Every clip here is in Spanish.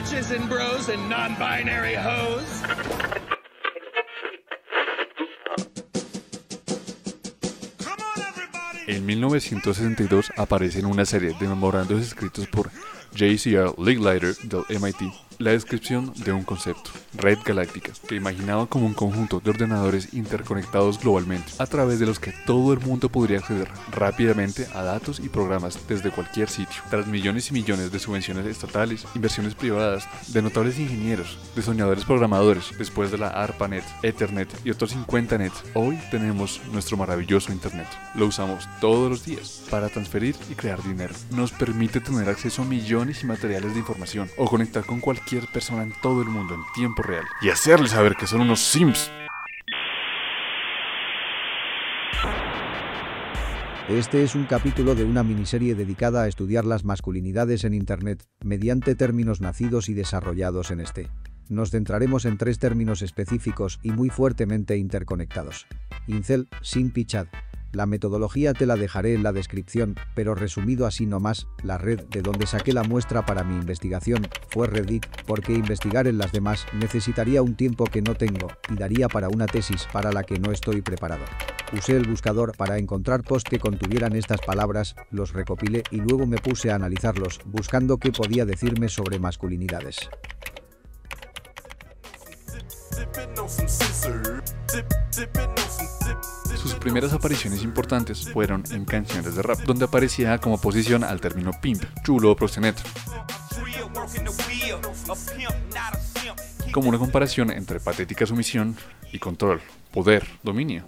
bitches and bros and non-binary hoes. En 1962 aparece en una serie de memorandos escritos por J.C.R. Licklider del MIT la descripción de un concepto, red galáctica, que imaginaba como un conjunto de ordenadores interconectados globalmente, a través de los que todo el mundo podría acceder rápidamente a datos y programas desde cualquier sitio. Tras millones y millones de subvenciones estatales, inversiones privadas, de notables ingenieros, de soñadores programadores, después de la ARPANET, Ethernet y otros 50 net, hoy tenemos nuestro maravilloso Internet. Lo usamos todos los días para transferir y crear dinero. Nos permite tener acceso a millones y materiales de información o conectar con cualquier persona en todo el mundo en tiempo real y hacerles saber que son unos sims. Este es un capítulo de una miniserie dedicada a estudiar las masculinidades en Internet, mediante términos nacidos y desarrollados en este. Nos centraremos en tres términos específicos y muy fuertemente interconectados. Incel, Simp. La metodología te la dejaré en la descripción, pero resumido así nomás, la red de donde saqué la muestra para mi investigación fue Reddit, porque investigar en las demás necesitaría un tiempo que no tengo y daría para una tesis para la que no estoy preparado. Usé el buscador para encontrar posts que contuvieran estas palabras, los recopilé y luego me puse a analizarlos, buscando qué podía decirme sobre masculinidades. Sus primeras apariciones importantes fueron en canciones de rap, donde aparecía como oposición al término pimp, chulo o proxeneta. Como una comparación entre patética sumisión y control, poder, dominio.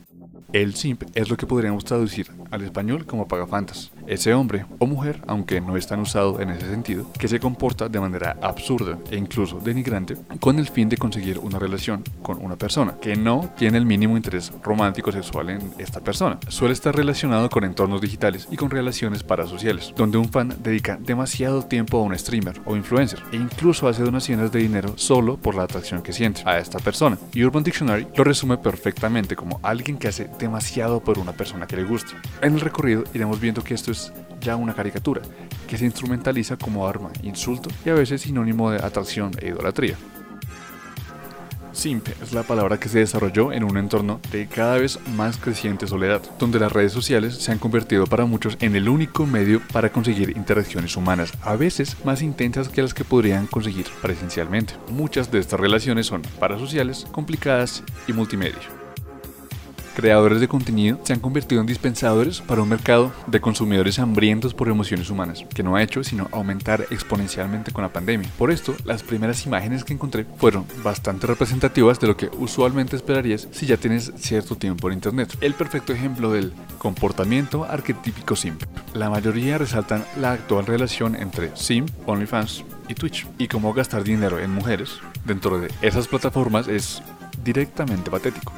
El simp es lo que podríamos traducir al español como pagafantas. Ese hombre o mujer, aunque no es tan usado en ese sentido, que se comporta de manera absurda e incluso denigrante con el fin de conseguir una relación con una persona que no tiene el mínimo interés romántico sexual en esta persona. Suele estar relacionado con entornos digitales y con relaciones parasociales, donde un fan dedica demasiado tiempo a un streamer o influencer e incluso hace donaciones de dinero solo por la atracción que siente a esta persona. Y Urban Dictionary lo resume perfectamente como alguien que hace demasiado por una persona que le gusta. En el recorrido iremos viendo que esto es ya una caricatura, que se instrumentaliza como arma, insulto y a veces sinónimo de atracción e idolatría. Simp es la palabra que se desarrolló en un entorno de cada vez más creciente soledad, donde las redes sociales se han convertido para muchos en el único medio para conseguir interacciones humanas, a veces más intensas que las que podrían conseguir presencialmente. Muchas de estas relaciones son parasociales, complicadas y multimedia creadores de contenido se han convertido en dispensadores para un mercado de consumidores hambrientos por emociones humanas, que no ha hecho sino aumentar exponencialmente con la pandemia. Por esto, las primeras imágenes que encontré fueron bastante representativas de lo que usualmente esperarías si ya tienes cierto tiempo en Internet. El perfecto ejemplo del comportamiento arquetípico simp. La mayoría resaltan la actual relación entre simp, OnlyFans y Twitch, y cómo gastar dinero en mujeres dentro de esas plataformas es directamente patético.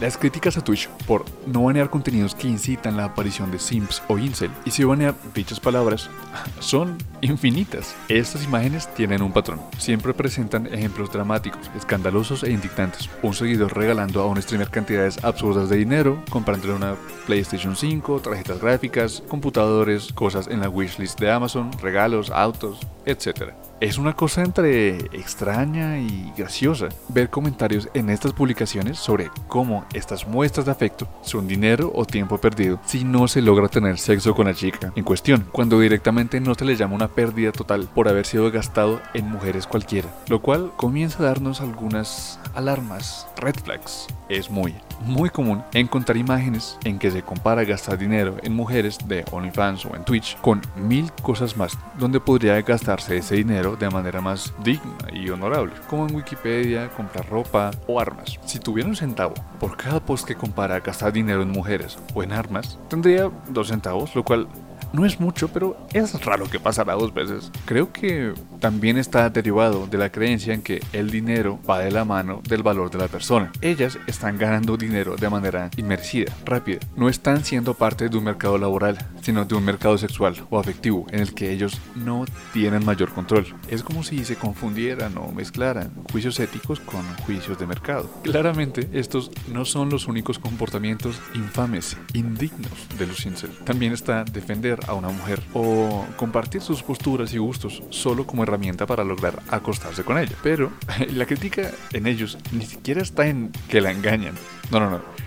Las críticas a Twitch por no banear contenidos que incitan la aparición de simps o incel y si banear dichas palabras son infinitas. Estas imágenes tienen un patrón. Siempre presentan ejemplos dramáticos, escandalosos e indignantes. Un seguidor regalando a un streamer cantidades absurdas de dinero, comprándole una PlayStation 5, tarjetas gráficas, computadores, cosas en la wishlist de Amazon, regalos, autos, etc. Es una cosa entre extraña y graciosa ver comentarios en estas publicaciones sobre cómo estas muestras de afecto son dinero o tiempo perdido si no se logra tener sexo con la chica en cuestión, cuando directamente no se le llama una pérdida total por haber sido gastado en mujeres cualquiera, lo cual comienza a darnos algunas alarmas, red flags. Es muy, muy común encontrar imágenes en que se compara gastar dinero en mujeres de OnlyFans o en Twitch con mil cosas más, donde podría gastarse ese dinero de manera más digna y honorable, como en Wikipedia, comprar ropa o armas. Si tuviera un centavo por cada post que compara gastar dinero en mujeres o en armas, tendría dos centavos, lo cual no es mucho, pero es raro que pasara dos veces. Creo que también está derivado de la creencia en que el dinero va de la mano del valor de la persona. Ellas están ganando dinero de manera inmersida, rápida. No están siendo parte de un mercado laboral, sino de un mercado sexual o afectivo en el que ellos no tienen mayor control. Es como si se confundieran o mezclaran juicios éticos con juicios de mercado. Claramente, estos no son los únicos comportamientos infames, indignos de los incel. También está defender a una mujer o compartir sus posturas y gustos solo como herramienta para lograr acostarse con ella. Pero la crítica en ellos ni siquiera está en que la engañan. No, no, no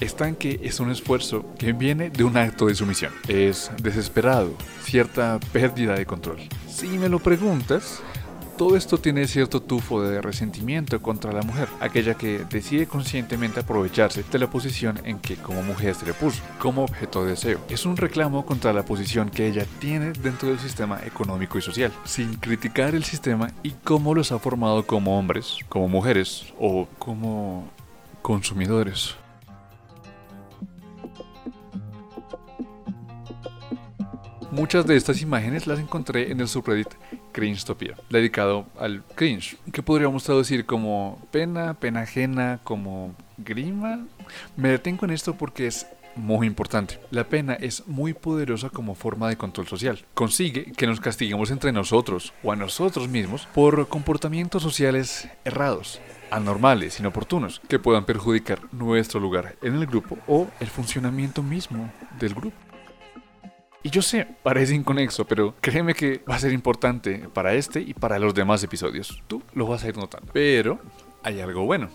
está en que es un esfuerzo que viene de un acto de sumisión. Es desesperado, cierta pérdida de control. Si me lo preguntas, todo esto tiene cierto tufo de resentimiento contra la mujer, aquella que decide conscientemente aprovecharse de la posición en que como mujer se le puso, como objeto de deseo. Es un reclamo contra la posición que ella tiene dentro del sistema económico y social, sin criticar el sistema y cómo los ha formado como hombres, como mujeres o como consumidores. Muchas de estas imágenes las encontré en el subreddit Cringe-topia, dedicado al cringe, que podríamos traducir como pena, pena ajena, como grima. Me detengo en esto porque es muy importante. La pena es muy poderosa como forma de control social. Consigue que nos castiguemos entre nosotros o a nosotros mismos por comportamientos sociales errados, anormales, inoportunos, que puedan perjudicar nuestro lugar en el grupo o el funcionamiento mismo del grupo. Y yo sé, parece inconexo, pero créeme que va a ser importante para este y para los demás episodios. Tú lo vas a ir notando. Pero hay algo bueno.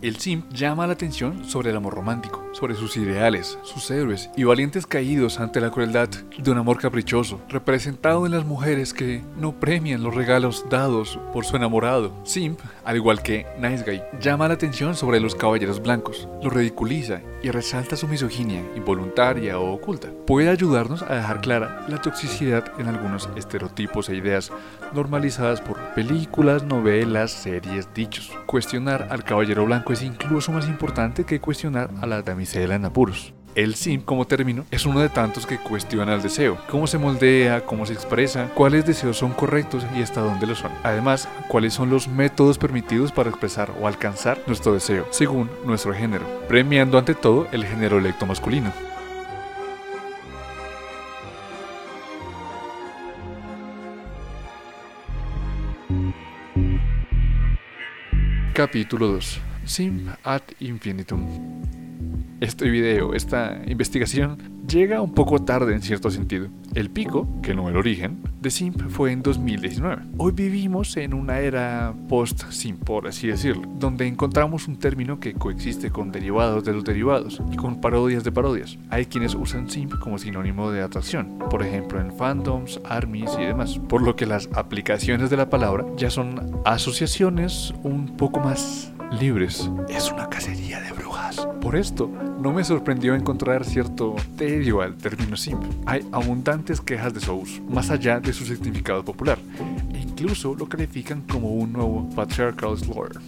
El simp llama la atención sobre el amor romántico, sobre sus ideales, sus héroes y valientes caídos ante la crueldad de un amor caprichoso, representado en las mujeres que no premian los regalos dados por su enamorado. Simp, al igual que Nice Guy, llama la atención sobre los caballeros blancos, lo ridiculiza y resalta su misoginia involuntaria o oculta. Puede ayudarnos a dejar clara la toxicidad en algunos estereotipos e ideas normalizadas por películas, novelas, series, dichos. Cuestionar al caballero blanco es incluso más importante que cuestionar a la en apuros. El sim como término es uno de tantos que cuestiona el deseo, cómo se moldea, cómo se expresa, cuáles deseos son correctos y hasta dónde lo son. Además, cuáles son los métodos permitidos para expresar o alcanzar nuestro deseo, según nuestro género, premiando ante todo el género electo masculino. Capítulo 2 Sim ad infinitum. Este video, esta investigación, llega un poco tarde en cierto sentido. El pico, que no el origen, de Simp fue en 2019. Hoy vivimos en una era post-Simp, por así decirlo, donde encontramos un término que coexiste con derivados de los derivados y con parodias de parodias. Hay quienes usan Simp como sinónimo de atracción, por ejemplo en fandoms, armies y demás, por lo que las aplicaciones de la palabra ya son asociaciones un poco más libres. Es una cacería de brujas. Por esto, no me sorprendió encontrar cierto tedio al término simp. Hay abundantes quejas de su más allá de su significado popular, e incluso lo califican como un nuevo patriarchal slur.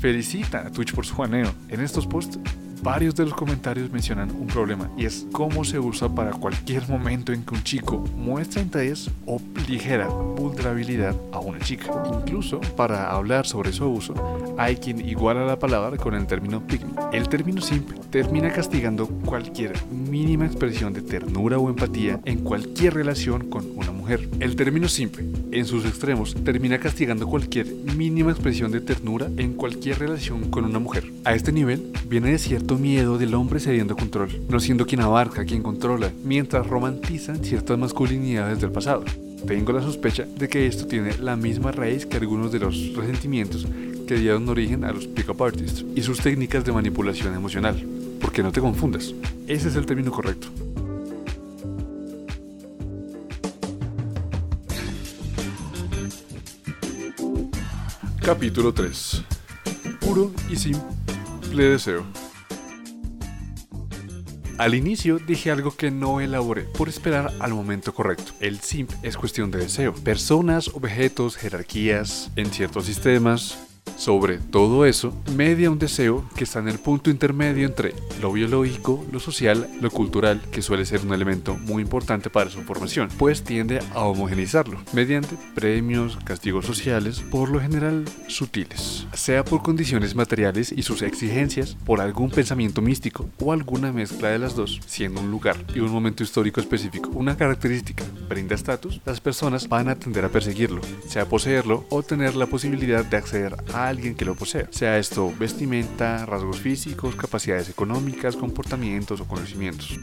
Felicita a Twitch por su juaneo. En estos posts Varios de los comentarios mencionan un problema y es cómo se usa para cualquier momento en que un chico muestra interés o ligera vulnerabilidad a una chica. Incluso para hablar sobre su uso, hay quien iguala la palabra con el término pygmy. El término simp termina castigando cualquier mínima expresión de ternura o empatía en cualquier relación con una mujer. El término simp, en sus extremos, termina castigando cualquier mínima expresión de ternura en cualquier relación con una mujer. A este nivel viene de cierto miedo del hombre cediendo control, no siendo quien abarca, quien controla, mientras romantizan ciertas masculinidades del pasado. Tengo la sospecha de que esto tiene la misma raíz que algunos de los resentimientos que dieron origen a los pick-up artists y sus técnicas de manipulación emocional. Porque no te confundas, ese es el término correcto. Capítulo 3. Puro y simple deseo. Al inicio dije algo que no elaboré por esperar al momento correcto. El simp es cuestión de deseo. Personas, objetos, jerarquías en ciertos sistemas, sobre todo eso, media un deseo que está en el punto intermedio entre lo biológico, lo social, lo cultural, que suele ser un elemento muy importante para su formación, pues tiende a homogenizarlo mediante premios, castigos sociales, por lo general sutiles, sea por condiciones materiales y sus exigencias, por algún pensamiento místico o alguna mezcla de las dos, siendo un lugar y un momento histórico específico. Una característica brinda estatus, las personas van a tender a perseguirlo, sea poseerlo o tener la posibilidad de acceder a alguien que lo posea, sea esto vestimenta, rasgos físicos, capacidades económicas, comportamientos o conocimientos.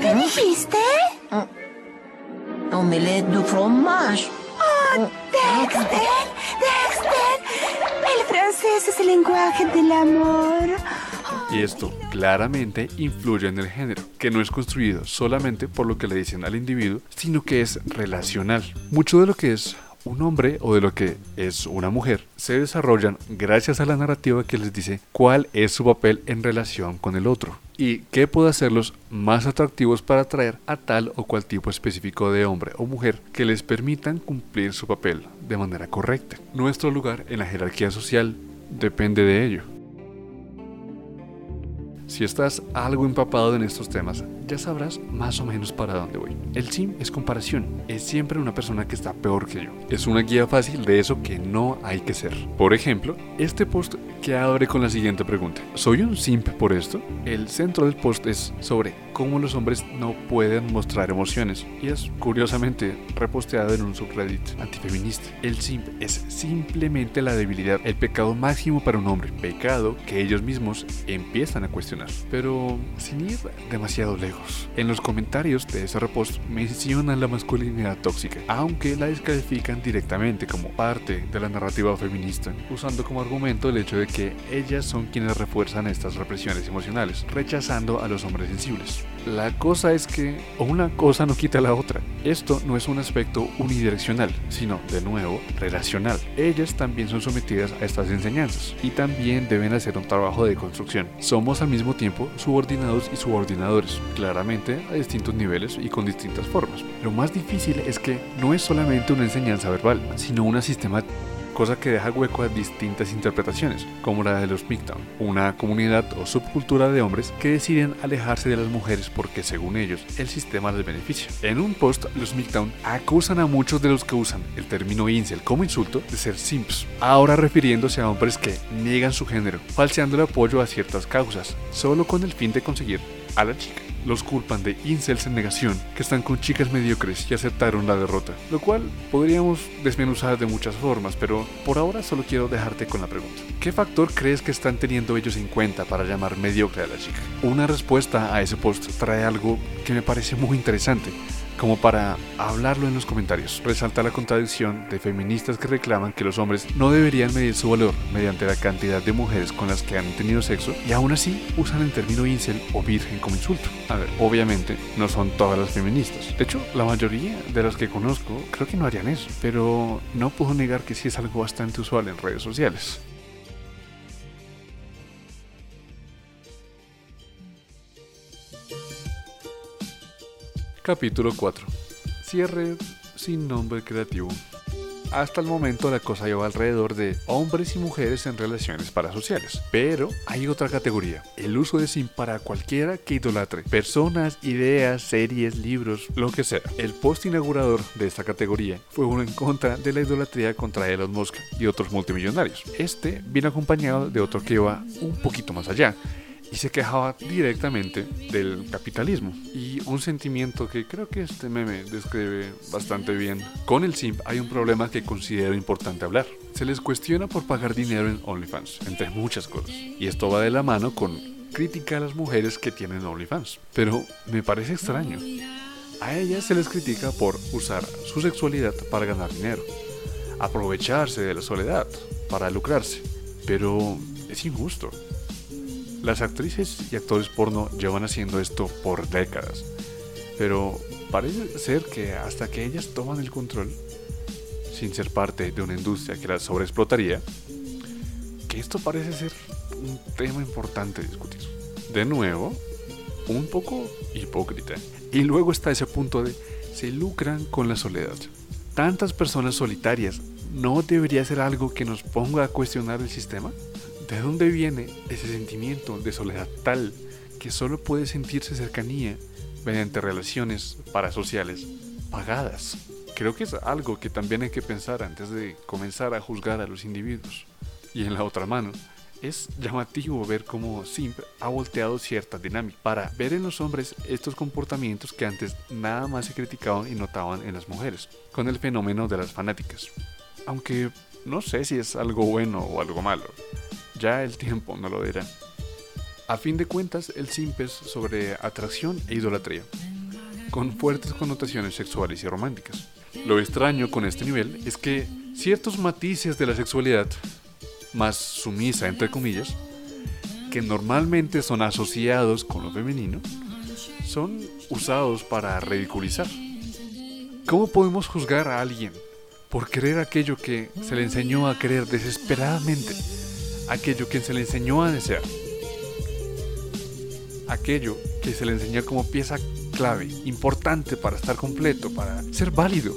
¿Qué dijiste? Omelette de fromage. ¡Oh, Dexter! ¡Dexter! El francés es el lenguaje del amor. Y esto claramente influye en el género, que no es construido solamente por lo que le dicen al individuo, sino que es relacional. Mucho de lo que es un hombre o de lo que es una mujer se desarrollan gracias a la narrativa que les dice cuál es su papel en relación con el otro y qué puede hacerlos más atractivos para atraer a tal o cual tipo específico de hombre o mujer que les permitan cumplir su papel de manera correcta. Nuestro lugar en la jerarquía social depende de ello. Si estás algo empapado en estos temas, ya sabrás más o menos para dónde voy. El sim es comparación, es siempre una persona que está peor que yo. Es una guía fácil de eso que no hay que ser. Por ejemplo, este post que abre con la siguiente pregunta. ¿Soy un simp por esto? El centro del post es sobre cómo los hombres no pueden mostrar emociones y es curiosamente reposteado en un subreddit antifeminista. El simp es simplemente la debilidad, el pecado máximo para un hombre, pecado que ellos mismos empiezan a cuestionar. Pero sin ir demasiado lejos. En los comentarios de ese repost mencionan la masculinidad tóxica, aunque la descalifican directamente como parte de la narrativa feminista, usando como argumento el hecho de que ellas son quienes refuerzan estas represiones emocionales, rechazando a los hombres sensibles. La cosa es que una cosa no quita la otra. Esto no es un aspecto unidireccional, sino, de nuevo, relacional. Ellas también son sometidas a estas enseñanzas y también deben hacer un trabajo de construcción. Somos al mismo tiempo subordinados y subordinadores, claramente a distintos niveles y con distintas formas. Lo más difícil es que no es solamente una enseñanza verbal, sino una sistemática cosa que deja hueco a distintas interpretaciones, como la de los Migtown, una comunidad o subcultura de hombres que deciden alejarse de las mujeres porque según ellos el sistema les beneficia. En un post, los Migtown acusan a muchos de los que usan el término incel como insulto de ser simps, ahora refiriéndose a hombres que niegan su género, falseando el apoyo a ciertas causas, solo con el fin de conseguir a la chica los culpan de incels en negación, que están con chicas mediocres y aceptaron la derrota, lo cual podríamos desmenuzar de muchas formas, pero por ahora solo quiero dejarte con la pregunta. ¿Qué factor crees que están teniendo ellos en cuenta para llamar mediocre a la chica? Una respuesta a ese post trae algo que me parece muy interesante, como para hablarlo en los comentarios. Resalta la contradicción de feministas que reclaman que los hombres no deberían medir su valor mediante la cantidad de mujeres con las que han tenido sexo y aún así usan el término incel o virgen como insulto. A ver, obviamente no son todas las feministas. De hecho, la mayoría de las que conozco creo que no harían eso, pero no puedo negar que sí es algo bastante usual en redes sociales. Capítulo 4. Cierre sin nombre creativo. Hasta el momento la cosa lleva alrededor de hombres y mujeres en relaciones parasociales. Pero hay otra categoría, el uso de sim para cualquiera que idolatre. Personas, ideas, series, libros, lo que sea. El post inaugurador de esta categoría fue uno en contra de la idolatría contra Elon Musk y otros multimillonarios. Este vino acompañado de otro que iba un poquito más allá y se quejaba directamente del capitalismo y un sentimiento que creo que este meme describe bastante bien. Con el simp hay un problema que considero importante hablar. Se les cuestiona por pagar dinero en OnlyFans, entre muchas cosas. Y esto va de la mano con crítica a las mujeres que tienen OnlyFans. Pero me parece extraño. A ellas se les critica por usar su sexualidad para ganar dinero, aprovecharse de la soledad para lucrarse. Pero es injusto. Las actrices y actores porno llevan haciendo esto por décadas, pero parece ser que hasta que ellas toman el control, sin ser parte de una industria que las sobreexplotaría, que esto parece ser un tema importante discutir. De nuevo, un poco hipócrita. Y luego está ese punto de se lucran con la soledad. Tantas personas solitarias, ¿no debería ser algo que nos ponga a cuestionar el sistema? ¿De dónde viene ese sentimiento de soledad tal que solo puede sentirse cercanía mediante relaciones parasociales pagadas? Creo que es algo que también hay que pensar antes de comenzar a juzgar a los individuos. Y en la otra mano, es llamativo ver cómo Simp ha volteado cierta dinámica para ver en los hombres estos comportamientos que antes nada más se criticaban y notaban en las mujeres, con el fenómeno de las fanáticas. Aunque no sé si es algo bueno o algo malo. Ya el tiempo no lo dirá. A fin de cuentas, el simp es sobre atracción e idolatría, con fuertes connotaciones sexuales y románticas. Lo extraño con este nivel es que ciertos matices de la sexualidad, más sumisa entre comillas, que normalmente son asociados con lo femenino, son usados para ridiculizar. ¿Cómo podemos juzgar a alguien por querer aquello que se le enseñó a querer desesperadamente? Aquello que se le enseñó a desear. Aquello que se le enseñó como pieza clave, importante para estar completo, para ser válido.